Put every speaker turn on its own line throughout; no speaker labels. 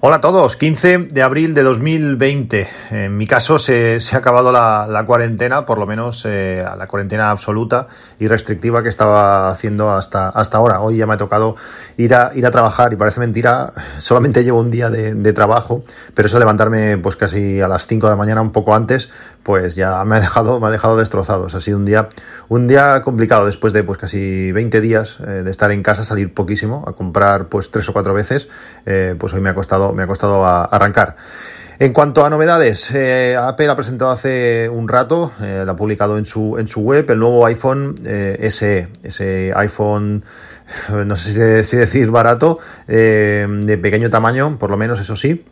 Hola a todos, 15 de abril de 2020. En mi caso se, se ha acabado la, cuarentena, por lo menos eh, la cuarentena absoluta y restrictiva que estaba haciendo hasta, hasta ahora. Hoy ya me ha tocado ir a, ir a trabajar y parece mentira, solamente llevo un día de, de trabajo, pero eso levantarme pues casi a las 5 de la mañana, un poco antes, pues ya me ha dejado, me ha dejado destrozados. Ha sido un día, un día complicado después de pues casi 20 días eh, de estar en casa, salir poquísimo, a comprar pues tres o cuatro veces, eh, pues hoy me ha costado me ha costado arrancar. En cuanto a novedades, eh, Apple ha presentado hace un rato, eh, lo ha publicado en su, en su web, el nuevo iPhone eh, SE, ese iPhone, no sé si decir barato, eh, de pequeño tamaño, por lo menos eso sí,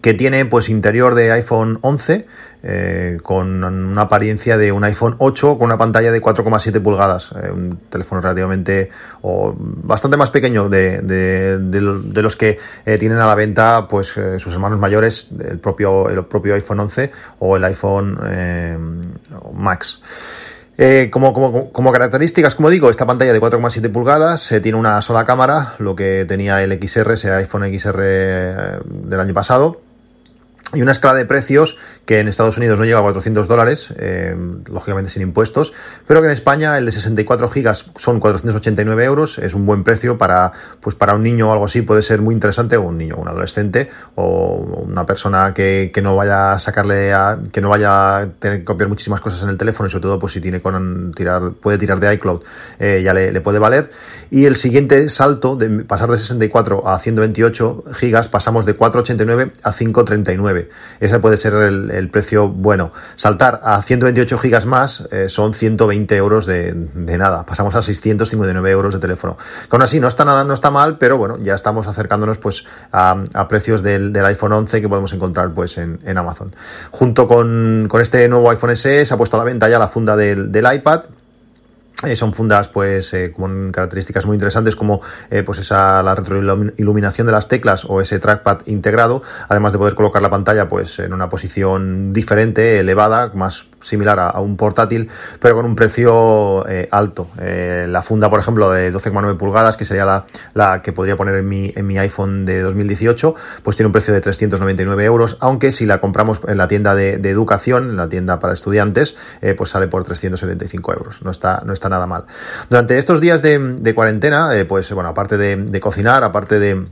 que tiene pues interior de iPhone 11 eh, con una apariencia de un iPhone 8 con una pantalla de 4,7 pulgadas, eh, un teléfono relativamente o bastante más pequeño de, de, de, los que eh, tienen a la venta pues sus hermanos mayores, el propio, el propio iPhone 11 o el iPhone Max. Eh, como, como, como, características, como digo, esta pantalla de 4,7 pulgadas eh, tiene una sola cámara, lo que tenía el XR, ese iPhone XR eh, del año pasado, y una escala de precios que en Estados Unidos no llega a 400 dólares, eh, lógicamente sin impuestos, pero que en España el de 64 gigas son 489 euros, es un buen precio para, pues para un niño o algo así, puede ser muy interesante, o un niño, un adolescente, o una persona que, que no vaya a sacarle, a, que no vaya a tener que copiar muchísimas cosas en el teléfono, y sobre todo pues si tiene con tirar, puede tirar de iCloud, eh, ya le, puede valer. Y el siguiente salto, de pasar de 64 a 128 gigas, pasamos de 489 a 539. Ese puede ser el, precio bueno. Saltar a 128 gigas más eh, son 120 euros de, nada. Pasamos a 659 euros de teléfono. Aún así no está nada, no está mal, pero bueno, ya estamos acercándonos pues a, precios del, iPhone 11 que podemos encontrar pues en, Amazon. Junto con, con, este nuevo iPhone SE se ha puesto a la venta ya la funda del iPad eh, son fundas pues eh, con características muy interesantes como eh, pues esa la retroiluminación de las teclas o ese trackpad integrado. Además de poder colocar la pantalla pues en una posición diferente elevada más similar a, un portátil pero con un precio alto. La funda por ejemplo de 12,9 pulgadas que sería la, la que podría poner en mi, en mi iPhone de 2018 pues tiene un precio de 399 euros aunque si la compramos en la tienda de, de educación en la tienda para estudiantes pues sale por 375 euros. No está no está nada mal. Durante estos días de, cuarentena, eh, pues bueno, aparte de cocinar, aparte de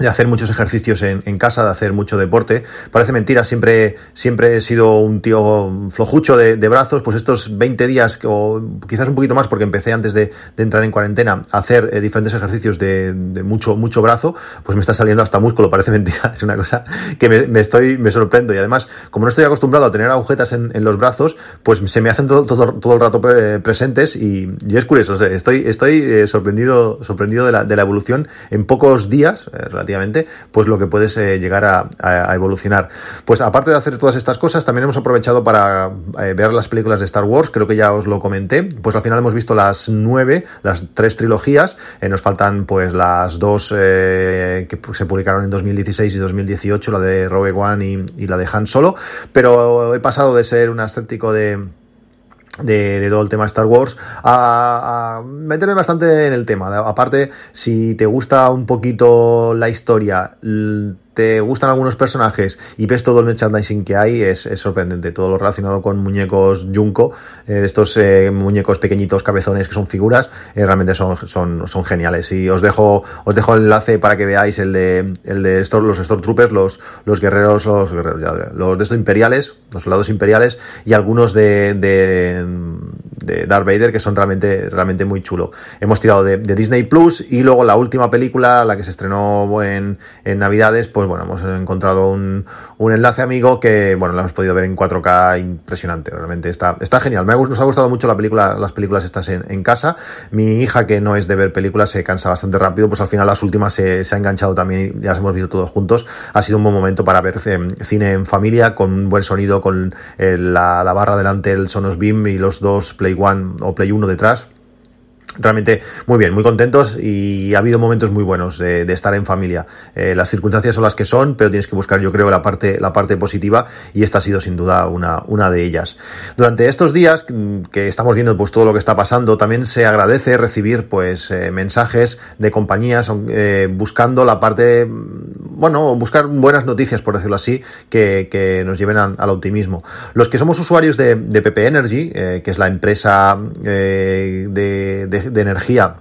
de hacer muchos ejercicios en, en, casa, de hacer mucho deporte. Parece mentira, siempre, siempre he sido un tío flojucho de, de brazos, pues estos 20 días, o quizás un poquito más, porque empecé antes de, de entrar en cuarentena a hacer eh, diferentes ejercicios de, de, mucho, mucho brazo, pues me está saliendo hasta músculo, parece mentira, es una cosa que me, me estoy, me sorprendo. Y además, como no estoy acostumbrado a tener agujetas en, en los brazos, pues se me hacen todo, todo, todo el rato pre presentes y, y, es curioso, o sea, estoy, estoy eh, sorprendido, sorprendido de la, de la evolución en pocos días, eh, pues lo que puedes eh, llegar a, evolucionar. Pues aparte de hacer todas estas cosas, también hemos aprovechado para eh, ver las películas de Star Wars, creo que ya os lo comenté, pues al final hemos visto las nueve, las tres trilogías, eh, nos faltan pues las dos que se publicaron en 2016 y 2018, la de Rogue One y, y la de Han Solo, pero he pasado de ser un escéptico de de, todo el tema Star Wars a, meterme bastante en el tema. Aparte, si te gusta un poquito la historia, gustan algunos personajes y ves todo el merchandising que hay, es, sorprendente. Todo lo relacionado con muñecos Junko, eh, estos eh, muñecos pequeñitos, cabezones que son figuras, eh, realmente son, son, son geniales. Y os dejo, os dejo el enlace para que veáis el de, el de Stor, los Stormtroopers, los, los guerreros, los guerreros, ya, los de estos imperiales, los soldados imperiales y algunos de, de Darth Vader que son realmente, realmente muy chulo. Hemos tirado de, Disney Plus y luego la última película, la que se estrenó en, en Navidades, pues bueno, hemos encontrado un, un, enlace amigo que, bueno, lo hemos podido ver en 4K impresionante, realmente está, está genial. Me ha, nos ha gustado mucho la película, las películas estas en, casa. Mi hija, que no es de ver películas, se cansa bastante rápido, pues al final las últimas se, se ha enganchado también, ya las hemos visto todos juntos. Ha sido un buen momento para ver eh, cine en familia, con un buen sonido, con eh, la, la, barra delante, el Sonos Beam y los dos Play One o Play 1 detrás realmente muy bien, muy contentos y ha habido momentos muy buenos de, estar en familia. Eh, las circunstancias son las que son, pero tienes que buscar, yo creo, la parte, la parte positiva y esta ha sido sin duda una, una de ellas. Durante estos días mm, que estamos viendo pues todo lo que está pasando, también se agradece recibir pues eh, mensajes de compañías eh, buscando la parte, mm, bueno, buscar buenas noticias, por decirlo así, que, nos lleven al optimismo. Los que somos usuarios de, PP Energy, que es la empresa de de energía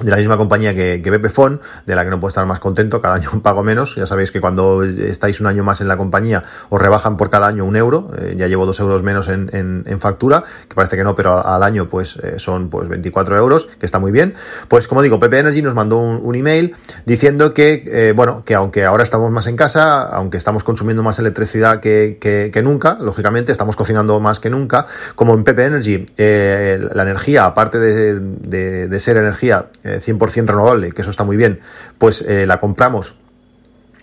de la misma compañía que, que Pepefon, de la que no puedo estar más contento, cada año pago menos. Ya sabéis que cuando estáis un año más en la compañía os rebajan por cada año un euro. Eh, ya llevo dos euros menos en, en, factura, que parece que no, pero al año pues eh, son pues 24 euros, que está muy bien. Pues como digo, Pepe Energy nos mandó un, email diciendo que, eh, bueno, que aunque ahora estamos más en casa, aunque estamos consumiendo más electricidad que, que, nunca, lógicamente estamos cocinando más que nunca, como en Pepe Energy la energía, aparte de, de ser energía 100% eh, renovable, que eso está muy bien, pues eh, la compramos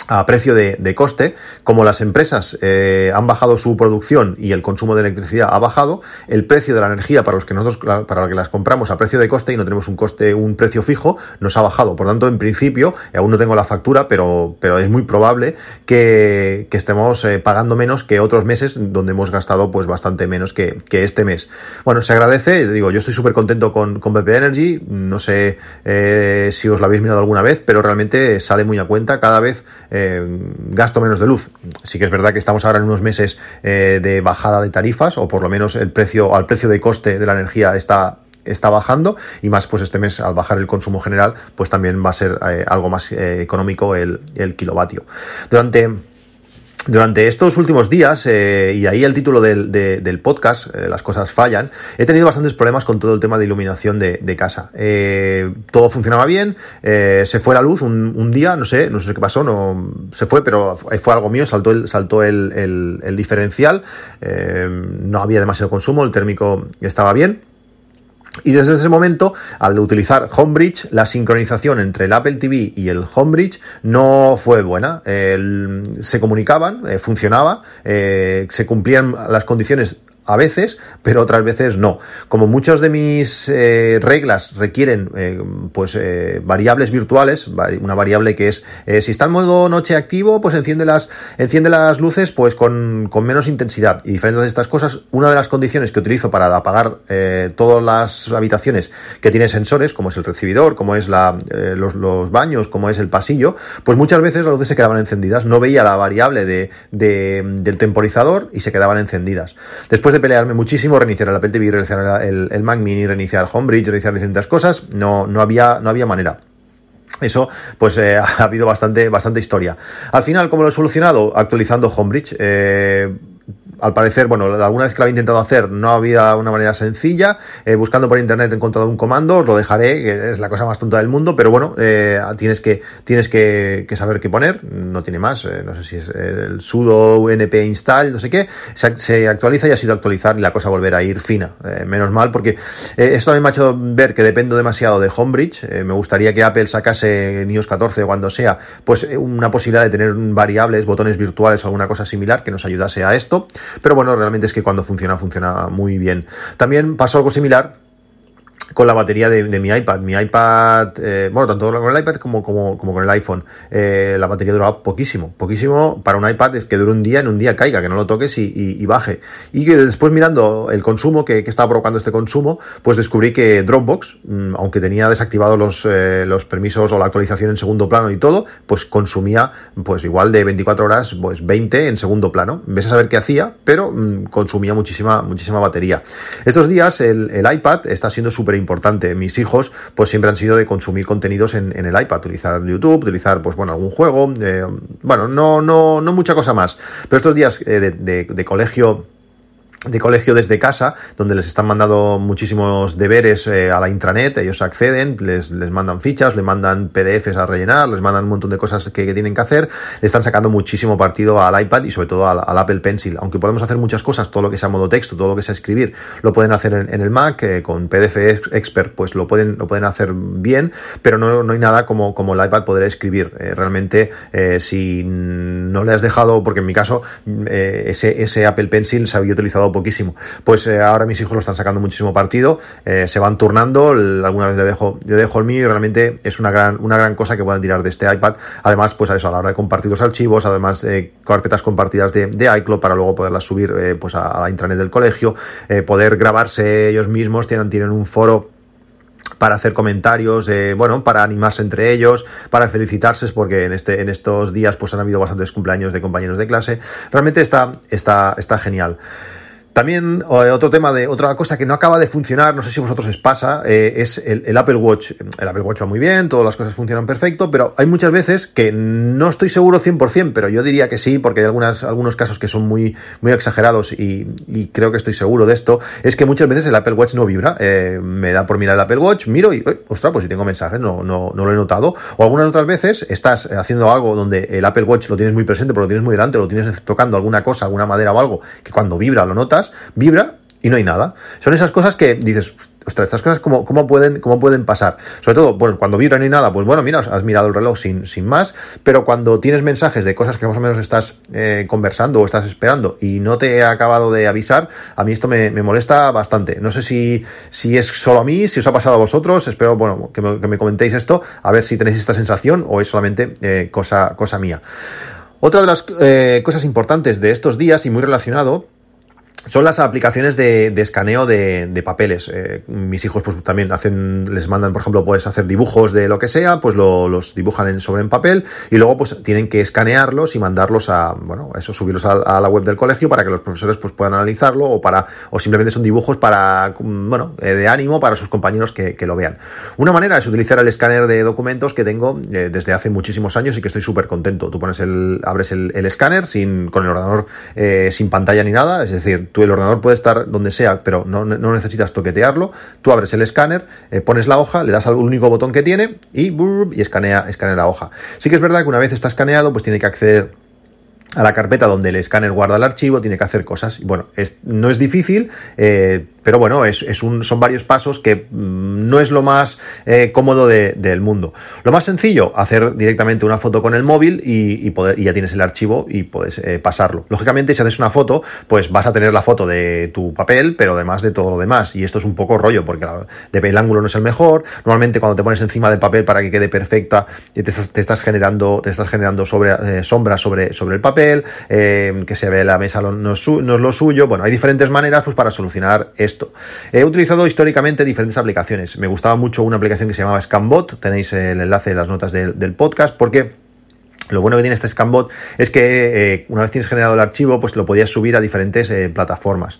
a precio de, coste, como las empresas eh, han bajado su producción y el consumo de electricidad ha bajado, el precio de la energía para los que nosotros para que las compramos a precio de coste y no tenemos un coste, un precio fijo, nos ha bajado. Por tanto, en principio, aún no tengo la factura, pero, pero es muy probable que, estemos eh, pagando menos que otros meses donde hemos gastado pues bastante menos que, este mes. Bueno, se agradece, digo, yo estoy súper contento con, con BP Energy, no sé eh, si os lo habéis mirado alguna vez, pero realmente sale muy a cuenta cada vez eh, gasto menos de luz. Sí que es verdad que estamos ahora en unos meses eh, de bajada de tarifas, o por lo menos el precio, al precio de coste de la energía está está bajando y más pues este mes al bajar el consumo general pues también va a ser eh, algo más económico el, el kilovatio durante durante estos últimos días, eh, y ahí el título del, del podcast, eh, Las cosas fallan, he tenido bastantes problemas con todo el tema de iluminación de, casa. Eh, todo funcionaba bien, se fue la luz un, día, no sé, no sé qué pasó, no se fue, pero fue algo mío, saltó el, saltó el, el, el diferencial, no había demasiado consumo, el térmico estaba bien. Y desde ese momento, al utilizar Homebridge, la sincronización entre el Apple TV y el Homebridge no fue buena. se comunicaban, eh, funcionaba, eh, se cumplían las condiciones a veces, pero otras veces no. Como muchas de mis eh, reglas requieren eh, pues variables virtuales, una variable que es si está en modo noche activo, pues enciende las, enciende las luces pues con, con, menos intensidad. Y diferentes de estas cosas, una de las condiciones que utilizo para apagar todas las habitaciones que tiene sensores, como es el recibidor, como es la, los, los, baños, como es el pasillo, pues muchas veces las luces se quedaban encendidas. No veía la variable de, de, del temporizador y se quedaban encendidas. Después de pelearme muchísimo, reiniciar el Apple TV, reiniciar el, el Mac Mini, reiniciar Homebridge, reiniciar distintas cosas, no, no, había, no había manera. Eso, pues eh, ha habido bastante, bastante historia. Al final, ¿cómo lo he solucionado? Actualizando Homebridge. Eh, al parecer, bueno, alguna vez que lo había intentado hacer no había una manera sencilla. Eh, buscando por internet he encontrado un comando, os lo dejaré, que es la cosa más tonta del mundo, pero bueno, eh, tienes, que, tienes que, saber qué poner, no tiene más, eh, no sé si es el sudo np install, no sé qué, se, actualiza y ha sido actualizar y la cosa volverá a ir fina. menos mal, porque esto a mí me ha hecho ver que dependo demasiado de Homebridge. me gustaría que Apple sacase en iOS 14 o cuando sea, pues una posibilidad de tener variables, botones virtuales o alguna cosa similar que nos ayudase a esto. Pero bueno, realmente es que cuando funciona, funciona muy bien. También pasó algo similar con la batería de, mi iPad. Mi iPad, eh, bueno, tanto con el iPad como, con el iPhone, eh, la batería duraba poquísimo. Poquísimo para un iPad es que dure un día, en un día caiga, que no lo toques y, baje. Y que después mirando el consumo que, estaba provocando este consumo, pues descubrí que Dropbox, mm, aunque tenía desactivados los, eh, los permisos o la actualización en segundo plano y todo, pues consumía pues igual de 24 horas, pues 20 en segundo plano. Ves a saber qué hacía, pero mm, consumía muchísima, muchísima batería. Estos días el, el iPad está siendo súper importante. Mis hijos, pues siempre han sido de consumir contenidos en, el iPad, utilizar YouTube, utilizar, pues bueno, algún juego, eh, bueno, no, no, no mucha cosa más. Pero estos días eh, de colegio de colegio desde casa, donde les están mandando muchísimos deberes eh, a la intranet, ellos acceden, les, les mandan fichas, les mandan PDFs a rellenar, les mandan un montón de cosas que, tienen que hacer, le están sacando muchísimo partido al iPad y sobre todo al, Apple Pencil. Aunque podemos hacer muchas cosas, todo lo que sea modo texto, todo lo que sea escribir, lo pueden hacer en, el Mac, eh, con PDF Expert, pues lo pueden, lo pueden hacer bien, pero no, no hay nada como, como el iPad poder escribir. Eh, realmente, si no le has dejado, porque en mi caso, ese, ese Apple Pencil se había utilizado poquísimo. Pues eh, ahora mis hijos lo están sacando muchísimo partido, eh, se van turnando, alguna vez le dejo, le dejo el mío y realmente es una gran, una gran cosa que puedan tirar de este iPad. Además, pues a eso, a la hora de compartir los archivos, además de carpetas compartidas de, de, iCloud para luego poderlas subir pues a, la intranet del colegio, poder grabarse ellos mismos, tienen, tienen un foro para hacer comentarios, eh, bueno, para animarse entre ellos, para felicitarse, porque en, este, en estos días pues han habido bastantes cumpleaños de compañeros de clase. Realmente está, está, está genial. También eh, otro tema de otra cosa que no acaba de funcionar, no sé si a vosotros os pasa, eh, es el, Apple Watch. El Apple Watch va muy bien, todas las cosas funcionan perfecto, pero hay muchas veces que no estoy seguro 100%, pero yo diría que sí, porque hay algunas, algunos casos que son muy, muy exagerados y, creo que estoy seguro de esto, es que muchas veces el Apple Watch no vibra. Eh, me da por mirar el Apple Watch, miro y, ostras, pues si tengo mensajes, no, no, no lo he notado. O algunas otras veces estás haciendo algo donde el Apple Watch lo tienes muy presente, pero lo tienes muy delante, lo tienes tocando alguna cosa, alguna madera o algo, que cuando vibra lo notas vibra y no hay nada. Son esas cosas que dices, ostras, estas cosas cómo, cómo, pueden, cómo pueden pasar. Sobre todo, bueno, cuando vibra no hay nada, pues bueno, mira, has mirado el reloj sin, sin más, pero cuando tienes mensajes de cosas que más o menos estás eh, conversando o estás esperando y no te he acabado de avisar, a mí esto me, molesta bastante. No sé si, si es solo a mí, si os ha pasado a vosotros, espero, bueno, que me, comentéis esto, a ver si tenéis esta sensación o es solamente eh, cosa, cosa mía. Otra de las eh, cosas importantes de estos días y muy relacionado son las aplicaciones de, escaneo de, papeles. Eh, mis hijos pues también hacen, les mandan, por ejemplo, puedes hacer dibujos de lo que sea, pues los dibujan sobre en papel y luego pues tienen que escanearlos y mandarlos a, bueno, eso, subirlos a, la web del colegio para que los profesores pues puedan analizarlo o para, o simplemente son dibujos para, bueno, eh, de ánimo para sus compañeros que, lo vean. Una manera es utilizar el escáner de documentos que tengo eh, desde hace muchísimos años y que estoy súper contento. Tú pones el, abres el, escáner sin, con el ordenador sin pantalla ni nada, es decir, tú el ordenador puede estar donde sea, pero no, necesitas toquetearlo. Tú abres el escáner, eh, pones la hoja, le das al único botón que tiene y, y escanea, escanea la hoja. Sí que es verdad que una vez está escaneado, pues tiene que acceder a la carpeta donde el escáner guarda el archivo, tiene que hacer cosas. Y bueno, no es difícil, eh, pero bueno, es, es un, son varios pasos que mm, no es lo más eh, cómodo del mundo. Lo más sencillo, hacer directamente una foto con el móvil y, poder, y ya tienes el archivo y puedes eh, pasarlo. Lógicamente, si haces una foto, pues vas a tener la foto de tu papel, pero además de todo lo demás. Y esto es un poco rollo, porque el ángulo no es el mejor. Normalmente cuando te pones encima del papel para que quede perfecta, te estás, te estás generando, te estás generando sobre, sombras sobre, sobre el papel, que se ve la mesa no no es lo suyo. Bueno, hay diferentes maneras pues, para solucionar esto He utilizado históricamente diferentes aplicaciones. Me gustaba mucho una aplicación que se llamaba Scanbot. Tenéis el enlace en las notas del, podcast porque lo bueno que tiene este Scanbot es que eh, una vez tienes generado el archivo, pues lo podías subir a diferentes eh, plataformas.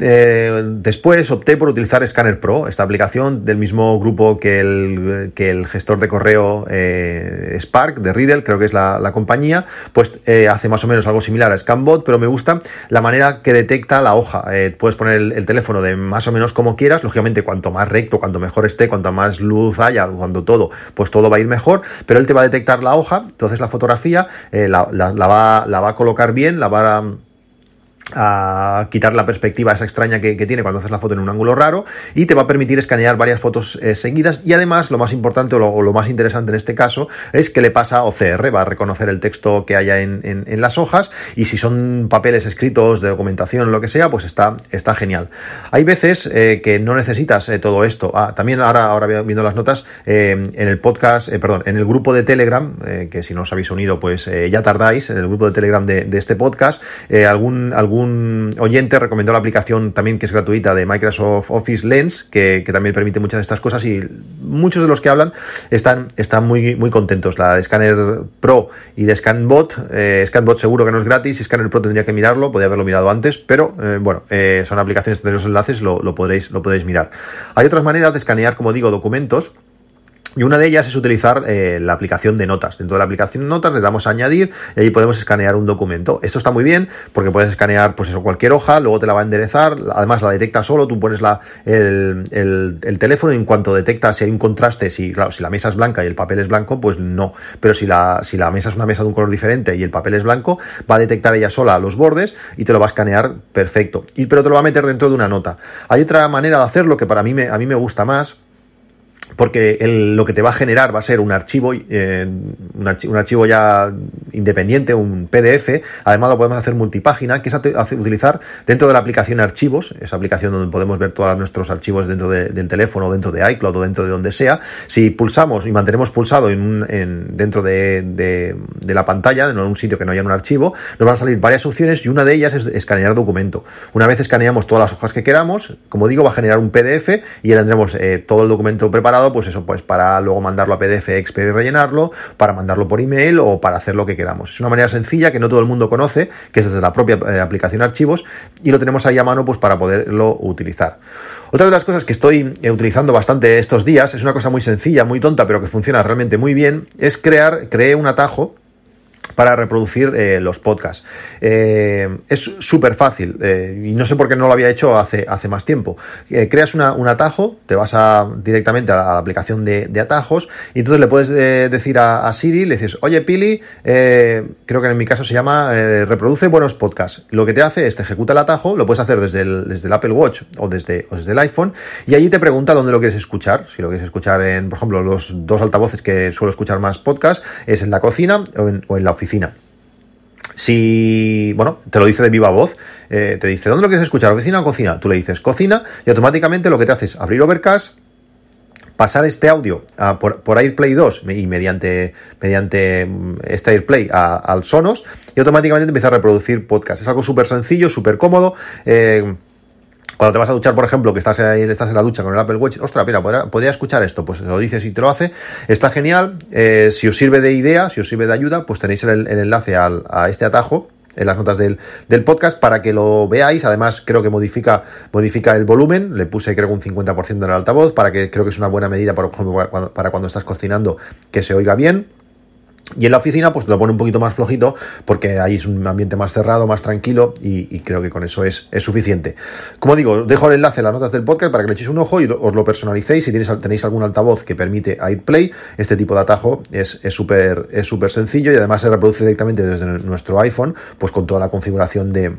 Eh, después opté por utilizar Scanner Pro, esta aplicación del mismo grupo que el, que el gestor de correo eh, Spark de Riddle, creo que es la, compañía, pues eh, hace más o menos algo similar a Scanbot, pero me gusta la manera que detecta la hoja. puedes poner el, teléfono de más o menos como quieras, lógicamente cuanto más recto, cuanto mejor esté, cuanto más luz haya, cuando todo, pues todo va a ir mejor, pero él te va a detectar la hoja, entonces la fotografía la, va, la va a colocar bien, la va a a quitar la perspectiva esa extraña que, tiene cuando haces la foto en un ángulo raro y te va a permitir escanear varias fotos eh, seguidas y además lo más importante o lo, más interesante en este caso es que le pasa OCR, va a reconocer el texto que haya en, las hojas y si son papeles escritos de documentación lo que sea pues está, está genial. Hay veces eh, que no necesitas eh, todo esto. Ah, también ahora, ahora viendo las notas en el podcast, perdón, en el grupo de Telegram, que si no os habéis unido pues ya tardáis, en el grupo de Telegram de, de este podcast, algún, algún un oyente recomendó la aplicación también que es gratuita de Microsoft Office Lens, que, también permite muchas de estas cosas y muchos de los que hablan están, están muy, muy contentos. La de Scanner Pro y de ScanBot, eh, ScanBot seguro que no es gratis, Scanner Pro tendría que mirarlo, podría haberlo mirado antes, pero eh, bueno, eh, son aplicaciones, tendréis los enlaces, lo, lo, podréis, lo podréis mirar. Hay otras maneras de escanear, como digo, documentos y una de ellas es utilizar eh, la aplicación de notas. Dentro de la aplicación de notas le damos a añadir y ahí podemos escanear un documento. Esto está muy bien porque puedes escanear pues eso, cualquier hoja, luego te la va a enderezar, además la detecta solo, tú pones la, el, el, teléfono y en cuanto detecta si hay un contraste, si, claro, si la mesa es blanca y el papel es blanco, pues no. Pero si la, si la mesa es una mesa de un color diferente y el papel es blanco, va a detectar ella sola los bordes y te lo va a escanear perfecto. Y, pero te lo va a meter dentro de una nota. Hay otra manera de hacerlo que para mí me, a mí me gusta más porque lo que te va a generar va a ser un archivo, eh, un, archivo, ya independiente, un PDF. Además lo podemos hacer multipágina, que es utilizar dentro de la aplicación archivos, esa aplicación donde podemos ver todos nuestros archivos dentro del teléfono, dentro de iCloud o dentro de donde sea. Si pulsamos y mantenemos pulsado en, dentro de, la pantalla, en un sitio que no haya un archivo, nos van a salir varias opciones y una de ellas es escanear documento. Una vez escaneamos todas las hojas que queramos, como digo, va a generar un PDF y ya tendremos eh, todo el documento preparado pues eso, pues para luego mandarlo a PDF Expert y rellenarlo, para mandarlo por email o para hacer lo que queramos. Es una manera sencilla que no todo el mundo conoce, que es desde la propia eh, aplicación archivos, y lo tenemos ahí a mano pues para poderlo utilizar. Otra de las cosas que estoy eh, utilizando bastante estos días, es una cosa muy sencilla, muy tonta, pero que funciona realmente muy bien, es crear, creé un atajo para reproducir eh, los podcasts. Eh, es súper fácil eh, y no sé por qué no lo había hecho hace, hace más tiempo. creas un atajo, te vas directamente a la, aplicación de, atajos y entonces le puedes decir a, Siri, le dices, oye Pili, creo que en mi caso se llama reproduce buenos podcasts. Lo que te hace es te ejecuta el atajo, lo puedes hacer desde el, desde el Apple Watch o desde, desde el iPhone y allí te pregunta dónde lo quieres escuchar. Si lo quieres escuchar en, por ejemplo, los dos altavoces que suelo escuchar más podcast es en la cocina o en, o en la oficina. Si, bueno, te lo dice de viva voz, eh, te dice, ¿dónde lo quieres escuchar? ¿Oficina o cocina? Tú le dices cocina y automáticamente lo que te hace es abrir Overcast, pasar este audio por, AirPlay 2 y mediante, mediante mm, este AirPlay al Sonos y automáticamente te empieza a reproducir podcast. Es algo súper sencillo, súper cómodo. Eh, cuando te vas a duchar, por ejemplo, que estás, estás en la ducha con el Apple Watch, ostras, mira, ¿podría, escuchar esto? Pues lo dices y te lo hace. Está genial. Eh, si os sirve de idea, si os sirve de ayuda, pues tenéis el, enlace a este atajo en las notas del, podcast para que lo veáis. Además, creo que modifica, modifica el volumen. Le puse, creo un 50% en el altavoz para que creo que es una buena medida para, para cuando estás cocinando que se oiga bien. Y en la oficina, pues lo pone un poquito más flojito, porque ahí es un ambiente más cerrado, más tranquilo, y, creo que con eso es, suficiente. Como digo, dejo el enlace en las notas del podcast para que le echéis un ojo y os lo personalicéis. Si tenéis, tenéis algún altavoz que permite AirPlay, este tipo de atajo es súper es súper sencillo y además se reproduce directamente desde nuestro iPhone, pues con toda la configuración de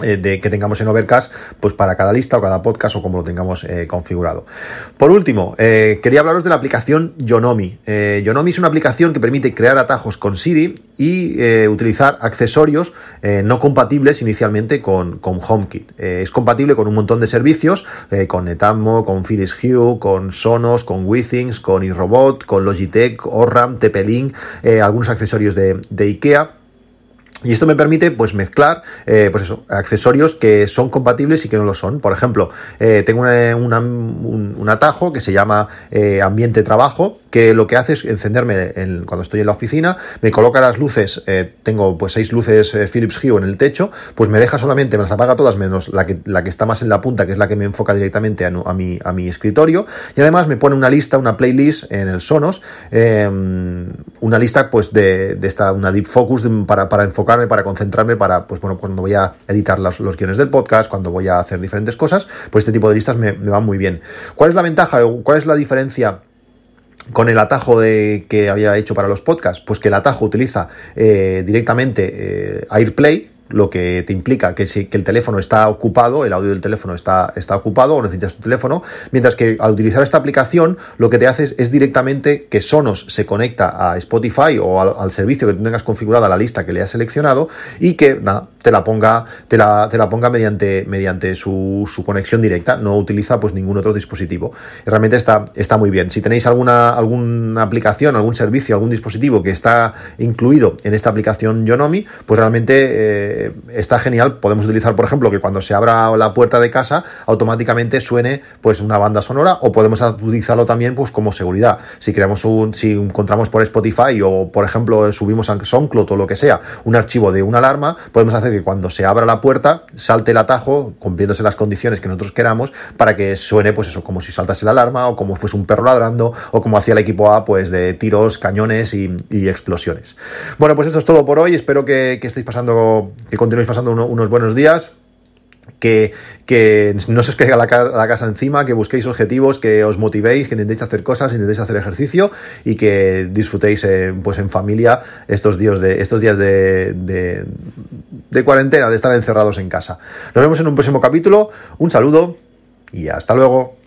de que tengamos en Overcast, pues para cada lista o cada podcast o como lo tengamos eh, configurado. Por último, eh, quería hablaros de la aplicación Yonomi. Yonomi es una aplicación que permite crear atajos con Siri y utilizar accesorios no compatibles inicialmente con, con HomeKit. es compatible con un montón de servicios, con Netatmo, con Philips Hue, con Sonos, con Withings, con iRobot, con Logitech, Orram, TP-Link, algunos accesorios de, de IKEA y esto me permite pues mezclar eh, pues eso, accesorios que son compatibles y que no lo son. Por ejemplo, eh, tengo un, atajo que se llama eh, ambiente trabajo, que lo que hace es encenderme cuando estoy en la oficina, me coloca las luces, tengo pues seis luces Philips Hue en el techo, pues me deja solamente, me las apaga todas menos la que, la que está más en la punta, que es la que me enfoca directamente a, mi, a mi escritorio, y además me pone una lista, una playlist en el Sonos, una lista pues de, de esta, una deep focus para, para enfocar para concentrarme, para, pues bueno, cuando voy a editar los, los guiones del podcast, cuando voy a hacer diferentes cosas, pues este tipo de listas me, van muy bien. ¿Cuál es la ventaja o cuál es la diferencia? con el atajo de, que había hecho para los podcasts, pues que el atajo utiliza eh, directamente eh, AirPlay, lo que te implica que, si, que el teléfono está ocupado, el audio del teléfono está, está ocupado o necesitas tu teléfono, mientras que al utilizar esta aplicación lo que te hace es, directamente que Sonos se conecta a Spotify o al, servicio que tú tengas configurada la lista que le has seleccionado y que te la ponga, te la, te la ponga mediante, mediante su, su, conexión directa, no utiliza pues ningún otro dispositivo. realmente está, está muy bien. Si tenéis alguna, alguna aplicación, algún servicio, algún dispositivo que está incluido en esta aplicación Yonomi, pues realmente... Eh, eh, está genial. Podemos utilizar, por ejemplo, que cuando se abra la puerta de casa automáticamente suene pues una banda sonora o podemos utilizarlo también pues como seguridad. Si creamos un, si encontramos por Spotify o por ejemplo subimos a SoundCloud o lo que sea un archivo de una alarma, podemos hacer que cuando se abra la puerta salte el atajo cumpliéndose las condiciones que nosotros queramos para que suene pues eso como si saltase la alarma o como fuese un perro ladrando o como hacía el equipo A pues de tiros, cañones y, explosiones. Bueno pues eso es todo por hoy. Espero que, que estéis pasando que continuéis pasando unos buenos días. Que, no se os caiga la, casa encima, que busquéis objetivos, que os motivéis, que intentéis hacer cosas, intentéis hacer ejercicio y que disfrutéis pues en familia estos días de estos días de, de cuarentena, de estar encerrados en casa. Nos vemos en un próximo capítulo. Un saludo y hasta luego.